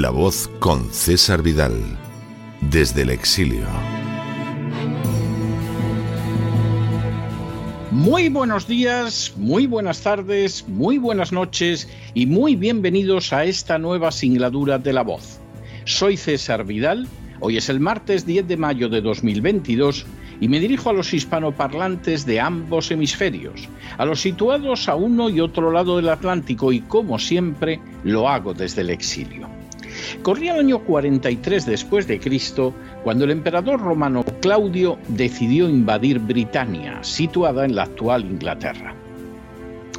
La voz con César Vidal, desde el exilio. Muy buenos días, muy buenas tardes, muy buenas noches y muy bienvenidos a esta nueva singladura de La voz. Soy César Vidal, hoy es el martes 10 de mayo de 2022 y me dirijo a los hispanoparlantes de ambos hemisferios, a los situados a uno y otro lado del Atlántico y como siempre lo hago desde el exilio. Corría el año 43 después de Cristo cuando el emperador romano Claudio decidió invadir Britania, situada en la actual Inglaterra.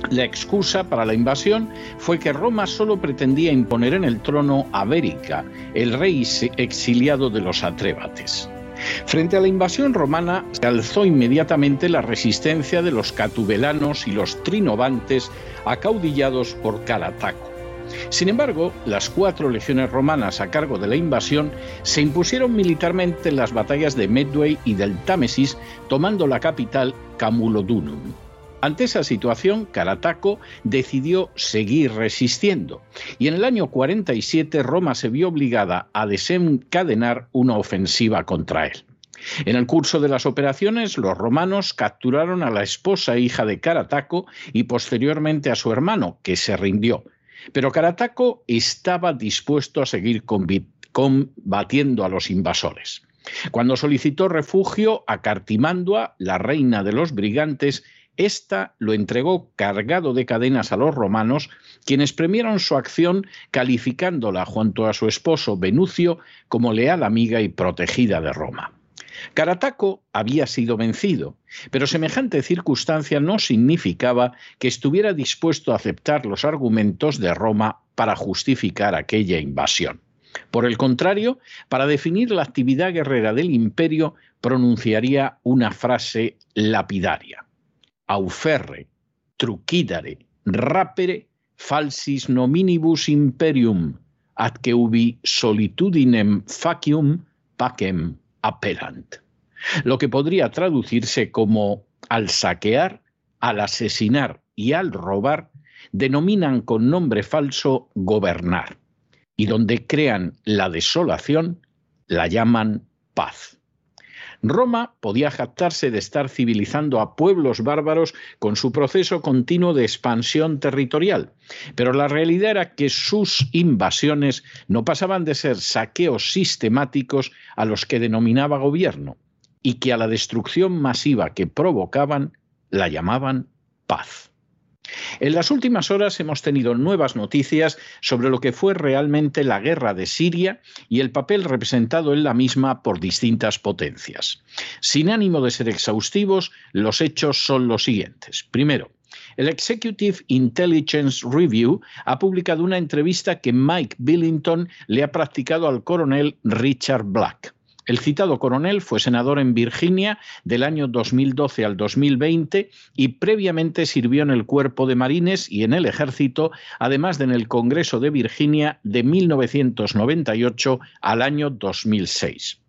La excusa para la invasión fue que Roma solo pretendía imponer en el trono a Bérica, el rey exiliado de los atrébates. Frente a la invasión romana se alzó inmediatamente la resistencia de los catubelanos y los trinovantes acaudillados por Carataco. Sin embargo, las cuatro legiones romanas a cargo de la invasión se impusieron militarmente en las batallas de Medway y del Támesis, tomando la capital Camulodunum. Ante esa situación, Carataco decidió seguir resistiendo y en el año 47 Roma se vio obligada a desencadenar una ofensiva contra él. En el curso de las operaciones, los romanos capturaron a la esposa e hija de Carataco y posteriormente a su hermano, que se rindió. Pero Carataco estaba dispuesto a seguir combatiendo a los invasores. Cuando solicitó refugio a Cartimandua, la reina de los brigantes, ésta lo entregó cargado de cadenas a los romanos, quienes premiaron su acción calificándola junto a su esposo Venucio como leal amiga y protegida de Roma. Carataco había sido vencido, pero semejante circunstancia no significaba que estuviera dispuesto a aceptar los argumentos de Roma para justificar aquella invasión. Por el contrario, para definir la actividad guerrera del imperio, pronunciaría una frase lapidaria. Auferre, trucidare, rapere, falsis nominibus imperium, ad que ubi solitudinem facium pacem appelant, lo que podría traducirse como al saquear, al asesinar y al robar, denominan con nombre falso gobernar, y donde crean la desolación, la llaman paz. Roma podía jactarse de estar civilizando a pueblos bárbaros con su proceso continuo de expansión territorial, pero la realidad era que sus invasiones no pasaban de ser saqueos sistemáticos a los que denominaba gobierno, y que a la destrucción masiva que provocaban la llamaban paz. En las últimas horas hemos tenido nuevas noticias sobre lo que fue realmente la guerra de Siria y el papel representado en la misma por distintas potencias. Sin ánimo de ser exhaustivos, los hechos son los siguientes. Primero, el Executive Intelligence Review ha publicado una entrevista que Mike Billington le ha practicado al coronel Richard Black. El citado coronel fue senador en Virginia del año 2012 al 2020 y previamente sirvió en el Cuerpo de Marines y en el Ejército, además de en el Congreso de Virginia de 1998 al año 2006.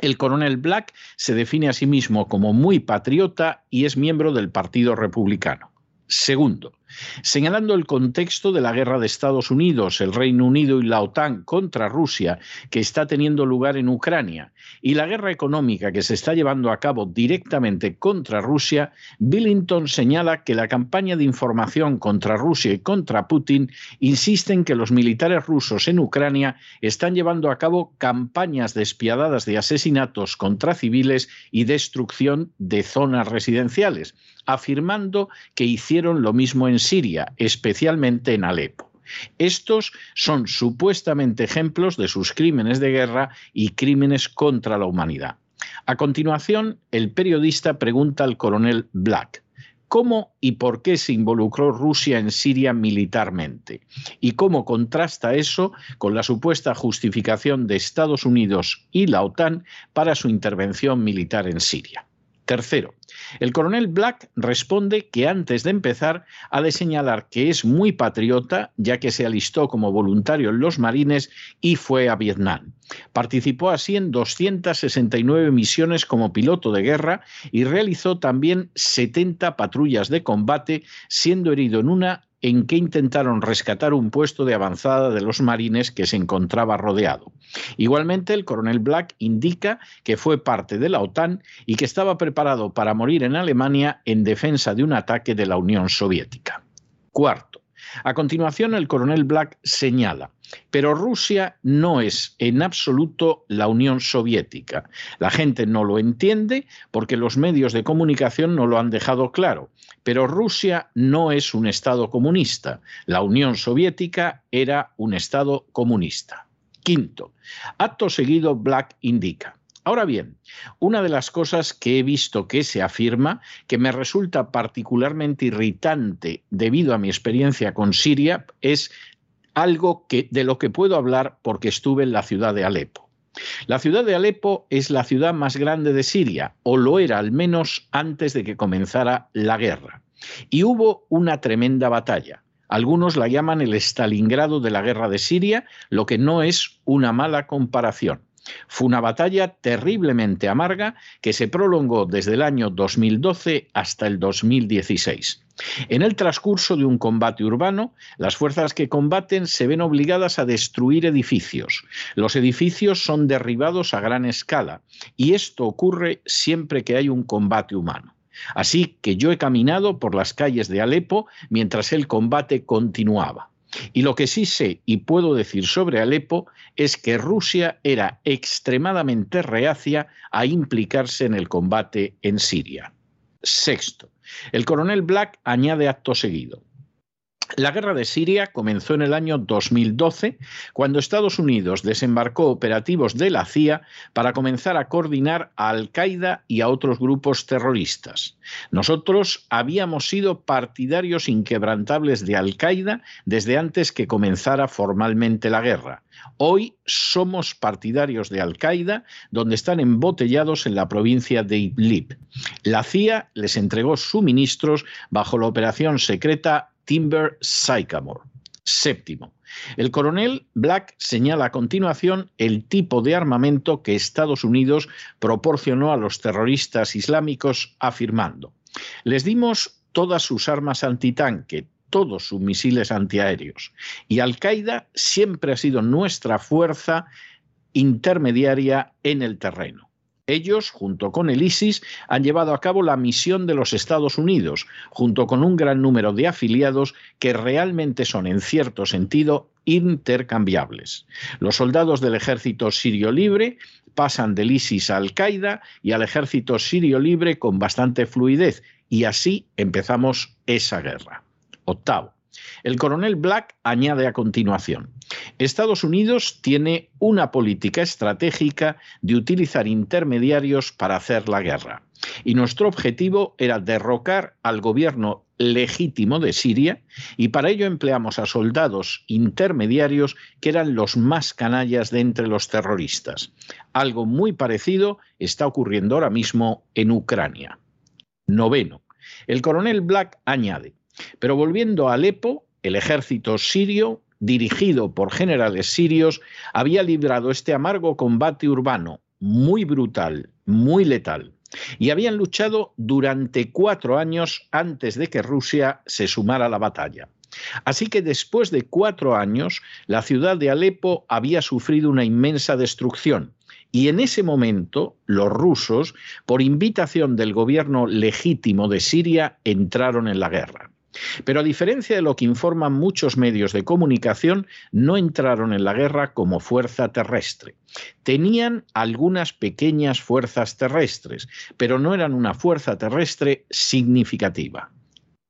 El coronel Black se define a sí mismo como muy patriota y es miembro del Partido Republicano. Segundo, señalando el contexto de la guerra de Estados Unidos, el Reino Unido y la OTAN contra Rusia que está teniendo lugar en Ucrania y la guerra económica que se está llevando a cabo directamente contra Rusia, Billington señala que la campaña de información contra Rusia y contra Putin insiste en que los militares rusos en Ucrania están llevando a cabo campañas despiadadas de asesinatos contra civiles y destrucción de zonas residenciales afirmando que hicieron lo mismo en Siria, especialmente en Alepo. Estos son supuestamente ejemplos de sus crímenes de guerra y crímenes contra la humanidad. A continuación, el periodista pregunta al coronel Black, ¿Cómo y por qué se involucró Rusia en Siria militarmente? ¿Y cómo contrasta eso con la supuesta justificación de Estados Unidos y la OTAN para su intervención militar en Siria? Tercero, el coronel Black responde que antes de empezar ha de señalar que es muy patriota, ya que se alistó como voluntario en los marines y fue a Vietnam. Participó así en 269 misiones como piloto de guerra y realizó también 70 patrullas de combate, siendo herido en una en que intentaron rescatar un puesto de avanzada de los marines que se encontraba rodeado. Igualmente, el coronel Black indica que fue parte de la OTAN y que estaba preparado para morir en Alemania en defensa de un ataque de la Unión Soviética. Cuarto, a continuación, el coronel Black señala, pero Rusia no es en absoluto la Unión Soviética. La gente no lo entiende porque los medios de comunicación no lo han dejado claro. Pero Rusia no es un Estado comunista. La Unión Soviética era un Estado comunista. Quinto, acto seguido Black indica, Ahora bien, una de las cosas que he visto que se afirma, que me resulta particularmente irritante debido a mi experiencia con Siria, es algo de lo que puedo hablar porque estuve en la ciudad de Alepo. La ciudad de Alepo es la ciudad más grande de Siria, o lo era al menos antes de que comenzara la guerra. Y hubo una tremenda batalla. Algunos la llaman el Stalingrado de la guerra de Siria, lo que no es una mala comparación. Fue una batalla terriblemente amarga que se prolongó desde el año 2012 hasta el 2016. En el transcurso de un combate urbano, las fuerzas que combaten se ven obligadas a destruir edificios. Los edificios son derribados a gran escala y esto ocurre siempre que hay un combate humano. Así que yo he caminado por las calles de Alepo mientras el combate continuaba. Y lo que sí sé y puedo decir sobre Alepo es que Rusia era extremadamente reacia a implicarse en el combate en Siria. Sexto, el coronel Black añade acto seguido. La guerra de Siria comenzó en el año 2012, cuando Estados Unidos desembarcó operativos de la CIA para comenzar a coordinar a Al-Qaeda y a otros grupos terroristas. Nosotros habíamos sido partidarios inquebrantables de Al-Qaeda desde antes que comenzara formalmente la guerra. Hoy somos partidarios de Al-Qaeda, donde están embotellados en la provincia de Idlib. La CIA les entregó suministros bajo la operación secreta Timber Sycamore. Séptimo. El coronel Black señala a continuación el tipo de armamento que Estados Unidos proporcionó a los terroristas islámicos, afirmando, les dimos todas sus armas antitanque, todos sus misiles antiaéreos, y Al-Qaeda siempre ha sido nuestra fuerza intermediaria en el terreno. Ellos, junto con el ISIS, han llevado a cabo la misión de los Estados Unidos, junto con un gran número de afiliados que realmente son, en cierto sentido, intercambiables. Los soldados del ejército sirio libre pasan del ISIS a Al-Qaeda y al ejército sirio libre con bastante fluidez, y así empezamos esa guerra. Octavo. El coronel Black añade a continuación, Estados Unidos tiene una política estratégica de utilizar intermediarios para hacer la guerra. Y nuestro objetivo era derrocar al gobierno legítimo de Siria y para ello empleamos a soldados intermediarios que eran los más canallas de entre los terroristas. Algo muy parecido está ocurriendo ahora mismo en Ucrania. Noveno. El coronel Black añade, pero volviendo a Alepo, el ejército sirio, dirigido por generales sirios, había librado este amargo combate urbano, muy brutal, muy letal, y habían luchado durante cuatro años antes de que Rusia se sumara a la batalla. Así que después de cuatro años, la ciudad de Alepo había sufrido una inmensa destrucción. Y en ese momento, los rusos, por invitación del gobierno legítimo de Siria, entraron en la guerra. Pero a diferencia de lo que informan muchos medios de comunicación, no entraron en la guerra como fuerza terrestre. Tenían algunas pequeñas fuerzas terrestres, pero no eran una fuerza terrestre significativa.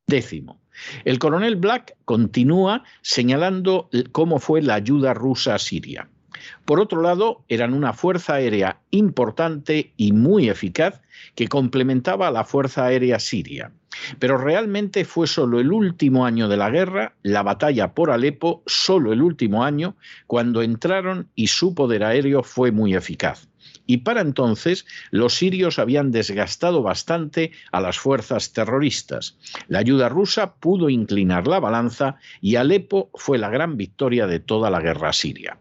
Décimo. El coronel Black continúa señalando cómo fue la ayuda rusa a Siria. Por otro lado, eran una fuerza aérea importante y muy eficaz que complementaba a la Fuerza Aérea Siria. Pero realmente fue solo el último año de la guerra, la batalla por Alepo, solo el último año, cuando entraron y su poder aéreo fue muy eficaz. Y para entonces los sirios habían desgastado bastante a las fuerzas terroristas. La ayuda rusa pudo inclinar la balanza y Alepo fue la gran victoria de toda la guerra siria.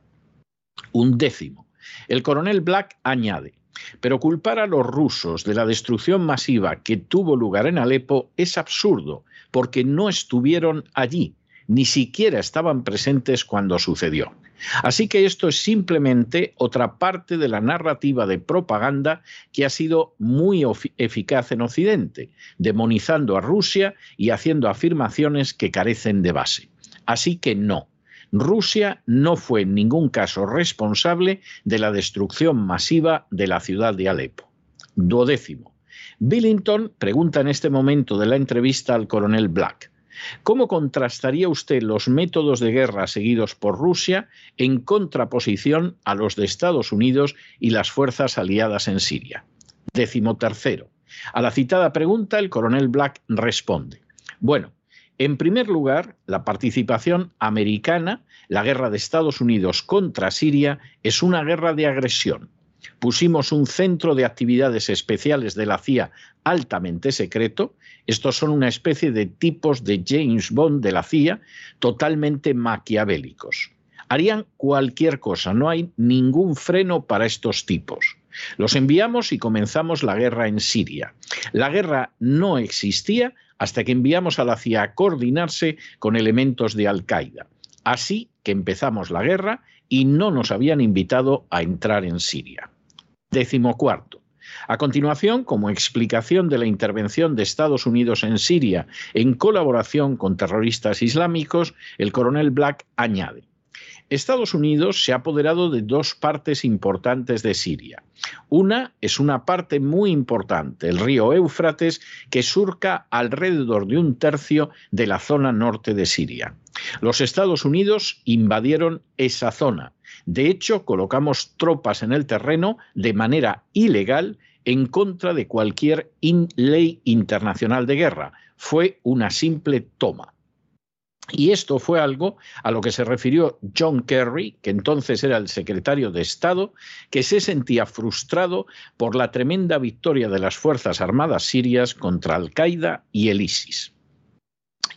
Un décimo. El coronel Black añade, pero culpar a los rusos de la destrucción masiva que tuvo lugar en Alepo es absurdo, porque no estuvieron allí, ni siquiera estaban presentes cuando sucedió. Así que esto es simplemente otra parte de la narrativa de propaganda que ha sido muy eficaz en Occidente, demonizando a Rusia y haciendo afirmaciones que carecen de base. Así que no, Rusia no fue en ningún caso responsable de la destrucción masiva de la ciudad de Alepo. Duodécimo. Billington pregunta en este momento de la entrevista al coronel Black. ¿Cómo contrastaría usted los métodos de guerra seguidos por Rusia en contraposición a los de Estados Unidos y las fuerzas aliadas en Siria? Décimo tercero. A la citada pregunta, el coronel Black responde. Bueno, en primer lugar, la participación americana, la guerra de Estados Unidos contra Siria, es una guerra de agresión. Pusimos un centro de actividades especiales de la CIA altamente secreto. Estos son una especie de tipos de James Bond de la CIA totalmente maquiavélicos. Harían cualquier cosa, no hay ningún freno para estos tipos. Los enviamos y comenzamos la guerra en Siria. La guerra no existía hasta que enviamos a la CIA a coordinarse con elementos de Al-Qaeda. Así que empezamos la guerra y no nos habían invitado a entrar en Siria. Décimo cuarto. A continuación, como explicación de la intervención de Estados Unidos en Siria en colaboración con terroristas islámicos, el coronel Black añade, Estados Unidos se ha apoderado de dos partes importantes de Siria. Una es una parte muy importante, el río Éufrates, que surca alrededor de un tercio de la zona norte de Siria. Los Estados Unidos invadieron esa zona. De hecho, colocamos tropas en el terreno de manera ilegal en contra de cualquier ley internacional de guerra. Fue una simple toma. Y esto fue algo a lo que se refirió John Kerry, que entonces era el secretario de Estado, que se sentía frustrado por la tremenda victoria de las Fuerzas Armadas sirias contra Al-Qaeda y el ISIS.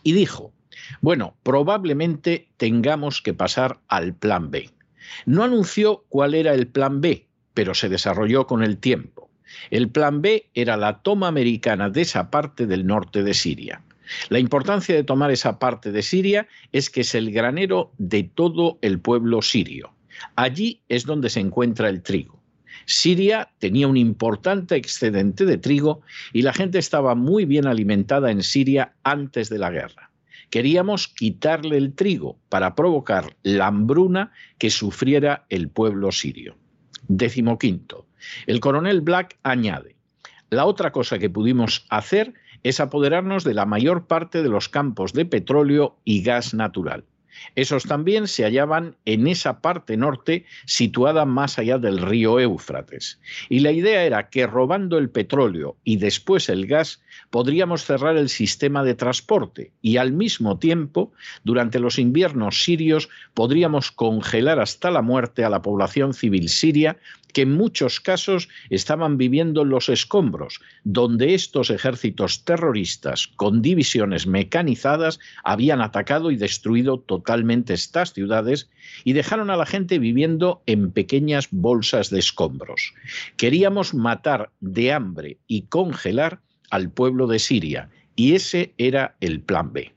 Y dijo, bueno, probablemente tengamos que pasar al plan B. No anunció cuál era el plan B, pero se desarrolló con el tiempo. El plan B era la toma americana de esa parte del norte de Siria. La importancia de tomar esa parte de Siria es que es el granero de todo el pueblo sirio. Allí es donde se encuentra el trigo. Siria tenía un importante excedente de trigo y la gente estaba muy bien alimentada en Siria antes de la guerra. Queríamos quitarle el trigo para provocar la hambruna que sufriera el pueblo sirio. Décimo quinto. El coronel Black añade, la otra cosa que pudimos hacer es apoderarnos de la mayor parte de los campos de petróleo y gas natural. Esos también se hallaban en esa parte norte situada más allá del río Éufrates. Y la idea era que robando el petróleo y después el gas podríamos cerrar el sistema de transporte y al mismo tiempo, durante los inviernos sirios, podríamos congelar hasta la muerte a la población civil siria que en muchos casos estaban viviendo los escombros, donde estos ejércitos terroristas con divisiones mecanizadas habían atacado y destruido totalmente estas ciudades y dejaron a la gente viviendo en pequeñas bolsas de escombros. Queríamos matar de hambre y congelar al pueblo de Siria, y ese era el plan B.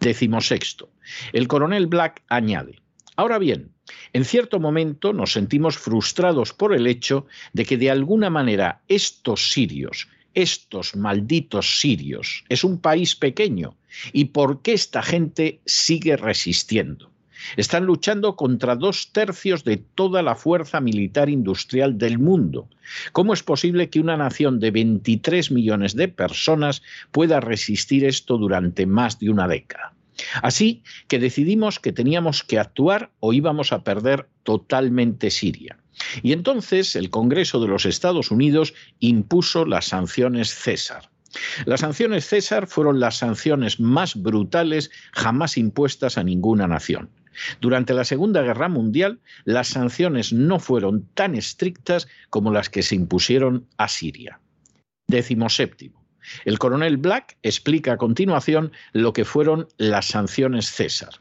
Décimo sexto. El coronel Black añade, ahora bien, en cierto momento nos sentimos frustrados por el hecho de que de alguna manera estos sirios, estos malditos sirios, es un país pequeño. ¿Y por qué esta gente sigue resistiendo? Están luchando contra dos tercios de toda la fuerza militar industrial del mundo. ¿Cómo es posible que una nación de 23 millones de personas pueda resistir esto durante más de una década? Así que decidimos que teníamos que actuar o íbamos a perder totalmente Siria. Y entonces el Congreso de los Estados Unidos impuso las sanciones César. Las sanciones César fueron las sanciones más brutales jamás impuestas a ninguna nación. Durante la Segunda Guerra Mundial, las sanciones no fueron tan estrictas como las que se impusieron a Siria. Décimo séptimo. El coronel Black explica a continuación lo que fueron las sanciones César.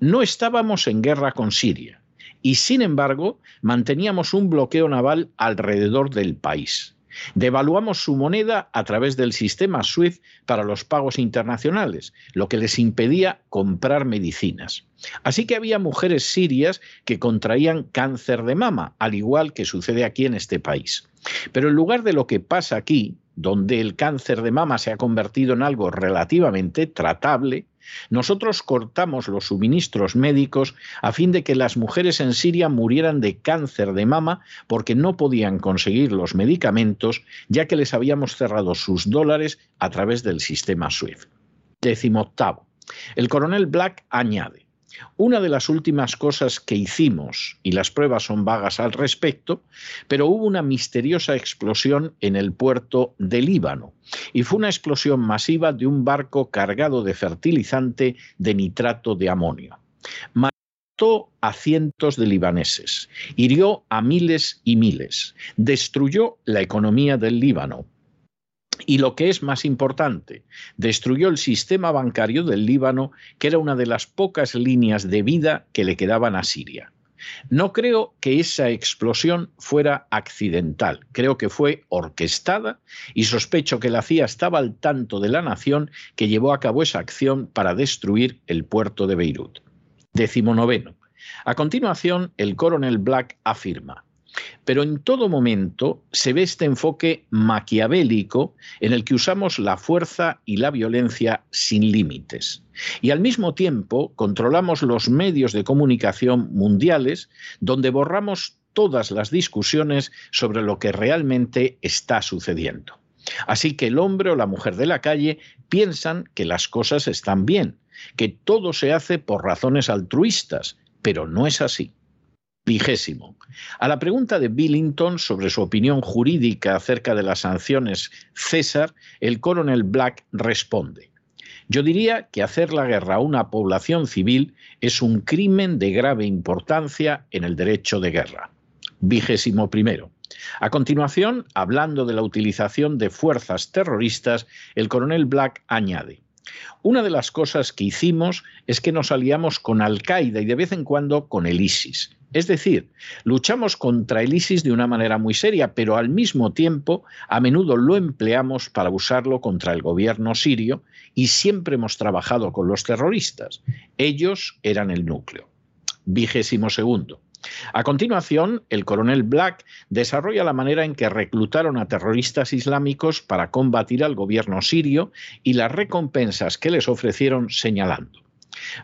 No estábamos en guerra con Siria y, sin embargo, manteníamos un bloqueo naval alrededor del país. Devaluamos su moneda a través del sistema SWIFT para los pagos internacionales, lo que les impedía comprar medicinas. Así que había mujeres sirias que contraían cáncer de mama, al igual que sucede aquí en este país. Pero en lugar de lo que pasa aquí, donde el cáncer de mama se ha convertido en algo relativamente tratable, nosotros cortamos los suministros médicos a fin de que las mujeres en Siria murieran de cáncer de mama porque no podían conseguir los medicamentos ya que les habíamos cerrado sus dólares a través del sistema SWIFT. Décimo octavo. El coronel Black añade, una de las últimas cosas que hicimos, y las pruebas son vagas al respecto, pero hubo una misteriosa explosión en el puerto de Líbano, y fue una explosión masiva de un barco cargado de fertilizante de nitrato de amonio. Mató a cientos de libaneses, hirió a miles y miles, destruyó la economía del Líbano, y lo que es más importante, destruyó el sistema bancario del Líbano, que era una de las pocas líneas de vida que le quedaban a Siria. No creo que esa explosión fuera accidental, creo que fue orquestada y sospecho que la CIA estaba al tanto de la nación que llevó a cabo esa acción para destruir el puerto de Beirut. Décimo noveno. A continuación, el coronel Black afirma, pero en todo momento se ve este enfoque maquiavélico en el que usamos la fuerza y la violencia sin límites. Y al mismo tiempo controlamos los medios de comunicación mundiales donde borramos todas las discusiones sobre lo que realmente está sucediendo. Así que el hombre o la mujer de la calle piensan que las cosas están bien, que todo se hace por razones altruistas, pero no es así. Vigésimo. A la pregunta de Billington sobre su opinión jurídica acerca de las sanciones César, el coronel Black responde. Yo diría que hacer la guerra a una población civil es un crimen de grave importancia en el derecho de guerra. Vigésimo primero. A continuación, hablando de la utilización de fuerzas terroristas, el coronel Black añade, una de las cosas que hicimos es que nos aliamos con Al-Qaeda y de vez en cuando con el ISIS. Es decir, luchamos contra el ISIS de una manera muy seria, pero al mismo tiempo a menudo lo empleamos para usarlo contra el gobierno sirio y siempre hemos trabajado con los terroristas. Ellos eran el núcleo. Vigésimo segundo. A continuación, el coronel Black desarrolla la manera en que reclutaron a terroristas islámicos para combatir al gobierno sirio y las recompensas que les ofrecieron señalando.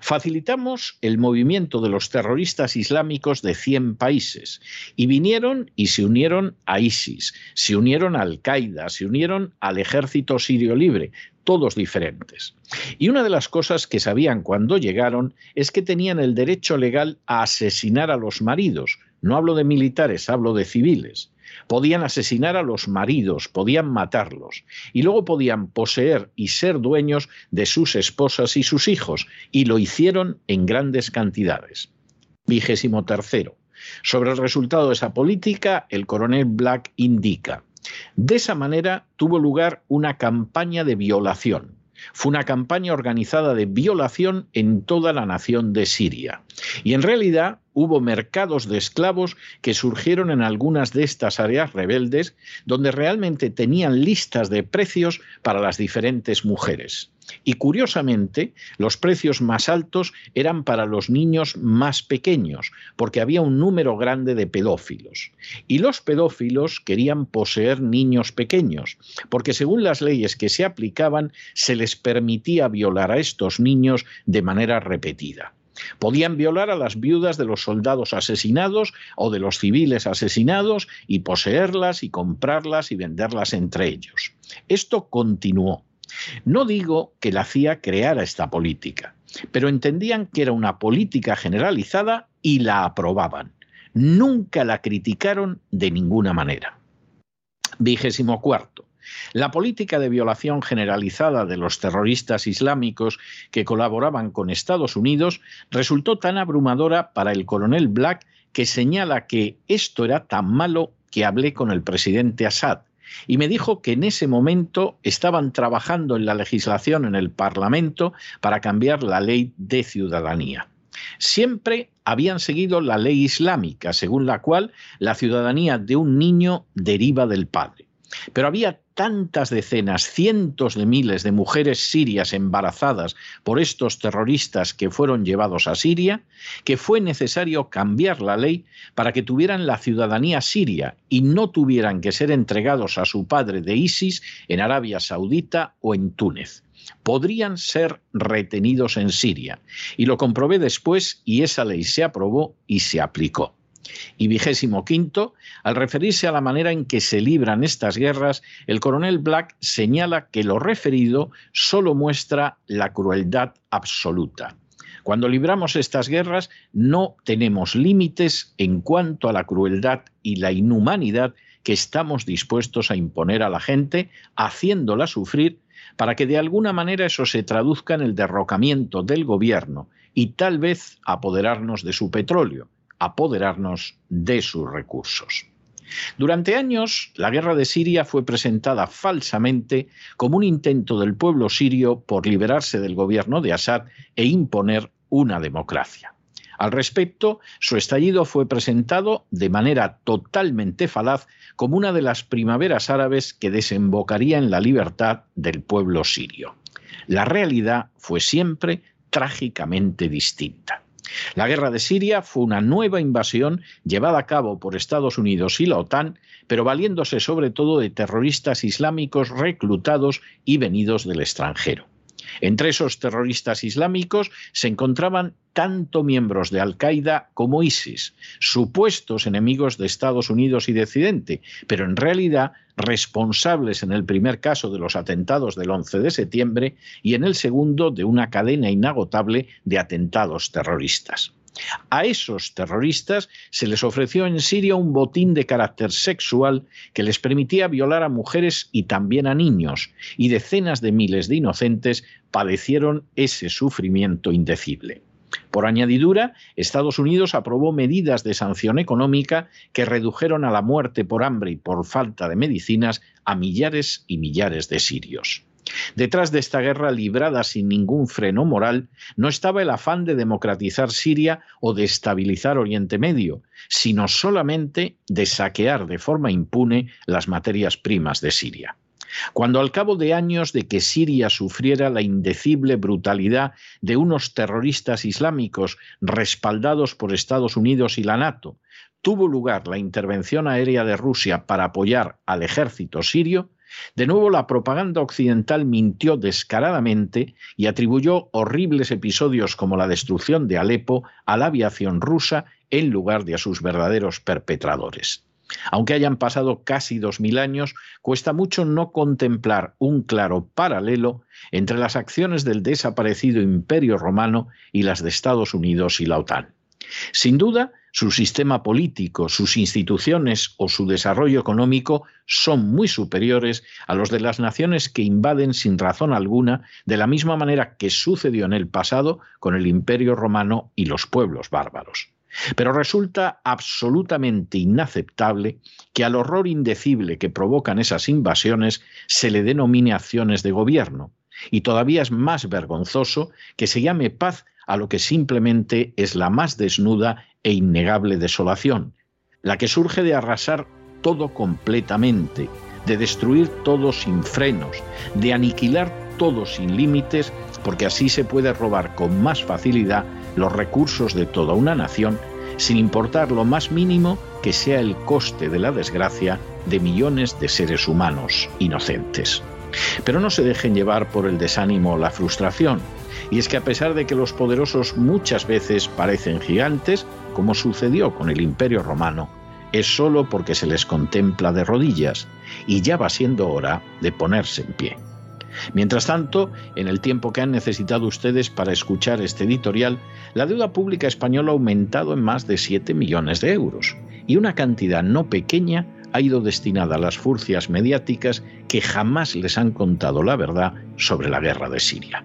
Facilitamos el movimiento de los terroristas islámicos de 100 países y vinieron y se unieron a ISIS, se unieron a Al-Qaeda, se unieron al ejército sirio libre, todos diferentes. Y una de las cosas que sabían cuando llegaron es que tenían el derecho legal a asesinar a los maridos. No hablo de militares, hablo de civiles. Podían asesinar a los maridos, podían matarlos, y luego podían poseer y ser dueños de sus esposas y sus hijos, y lo hicieron en grandes cantidades. Vigésimo tercero. Sobre el resultado de esa política, el coronel Black indica, de esa manera tuvo lugar una campaña de violación. Fue una campaña organizada de violación en toda la nación de Siria. Y en realidad hubo mercados de esclavos que surgieron en algunas de estas áreas rebeldes, donde realmente tenían listas de precios para las diferentes mujeres. Y curiosamente, los precios más altos eran para los niños más pequeños, porque había un número grande de pedófilos. Y los pedófilos querían poseer niños pequeños, porque según las leyes que se aplicaban, se les permitía violar a estos niños de manera repetida. Podían violar a las viudas de los soldados asesinados o de los civiles asesinados y poseerlas y comprarlas y venderlas entre ellos. Esto continuó. No digo que la CIA creara esta política, pero entendían que era una política generalizada y la aprobaban. Nunca la criticaron de ninguna manera. Vigésimo cuarto. La política de violación generalizada de los terroristas islámicos que colaboraban con Estados Unidos resultó tan abrumadora para el coronel Black que señala que esto era tan malo que hablé con el presidente Assad y me dijo que en ese momento estaban trabajando en la legislación en el Parlamento para cambiar la ley de ciudadanía. Siempre habían seguido la ley islámica, según la cual la ciudadanía de un niño deriva del padre. Pero había tantas decenas, cientos de miles de mujeres sirias embarazadas por estos terroristas que fueron llevados a Siria, que fue necesario cambiar la ley para que tuvieran la ciudadanía siria y no tuvieran que ser entregados a su padre de ISIS en Arabia Saudita o en Túnez podrían ser retenidos en Siria. Y lo comprobé después y esa ley se aprobó y se aplicó. Y vigésimo quinto, al referirse a la manera en que se libran estas guerras, el coronel Black señala que lo referido solo muestra la crueldad absoluta. Cuando libramos estas guerras no tenemos límites en cuanto a la crueldad y la inhumanidad que estamos dispuestos a imponer a la gente, haciéndola sufrir, para que de alguna manera eso se traduzca en el derrocamiento del gobierno y tal vez apoderarnos de su petróleo apoderarnos de sus recursos. Durante años, la guerra de Siria fue presentada falsamente como un intento del pueblo sirio por liberarse del gobierno de Assad e imponer una democracia. Al respecto, su estallido fue presentado de manera totalmente falaz como una de las primaveras árabes que desembocaría en la libertad del pueblo sirio. La realidad fue siempre trágicamente distinta. La guerra de Siria fue una nueva invasión llevada a cabo por Estados Unidos y la OTAN, pero valiéndose sobre todo de terroristas islámicos reclutados y venidos del extranjero. Entre esos terroristas islámicos se encontraban tanto miembros de Al-Qaeda como ISIS, supuestos enemigos de Estados Unidos y de Occidente, pero en realidad responsables en el primer caso de los atentados del 11 de septiembre y en el segundo de una cadena inagotable de atentados terroristas. A esos terroristas se les ofreció en Siria un botín de carácter sexual que les permitía violar a mujeres y también a niños, y decenas de miles de inocentes padecieron ese sufrimiento indecible. Por añadidura, Estados Unidos aprobó medidas de sanción económica que redujeron a la muerte por hambre y por falta de medicinas a millares y millares de sirios. Detrás de esta guerra librada sin ningún freno moral no estaba el afán de democratizar Siria o de estabilizar Oriente Medio, sino solamente de saquear de forma impune las materias primas de Siria. Cuando al cabo de años de que Siria sufriera la indecible brutalidad de unos terroristas islámicos respaldados por Estados Unidos y la NATO, tuvo lugar la intervención aérea de Rusia para apoyar al ejército sirio, de nuevo la propaganda occidental mintió descaradamente y atribuyó horribles episodios como la destrucción de Alepo a la aviación rusa en lugar de a sus verdaderos perpetradores. Aunque hayan pasado casi dos mil años, cuesta mucho no contemplar un claro paralelo entre las acciones del desaparecido Imperio romano y las de Estados Unidos y la OTAN. Sin duda, su sistema político, sus instituciones o su desarrollo económico son muy superiores a los de las naciones que invaden sin razón alguna, de la misma manera que sucedió en el pasado con el Imperio romano y los pueblos bárbaros. Pero resulta absolutamente inaceptable que al horror indecible que provocan esas invasiones se le denomine acciones de gobierno, y todavía es más vergonzoso que se llame paz a lo que simplemente es la más desnuda e innegable desolación, la que surge de arrasar todo completamente, de destruir todo sin frenos, de aniquilar todo sin límites, porque así se puede robar con más facilidad los recursos de toda una nación, sin importar lo más mínimo que sea el coste de la desgracia de millones de seres humanos inocentes. Pero no se dejen llevar por el desánimo o la frustración. Y es que a pesar de que los poderosos muchas veces parecen gigantes, como sucedió con el Imperio Romano, es solo porque se les contempla de rodillas y ya va siendo hora de ponerse en pie. Mientras tanto, en el tiempo que han necesitado ustedes para escuchar este editorial, la deuda pública española ha aumentado en más de 7 millones de euros y una cantidad no pequeña ha ido destinada a las furcias mediáticas que jamás les han contado la verdad sobre la guerra de Siria.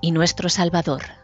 y nuestro Salvador.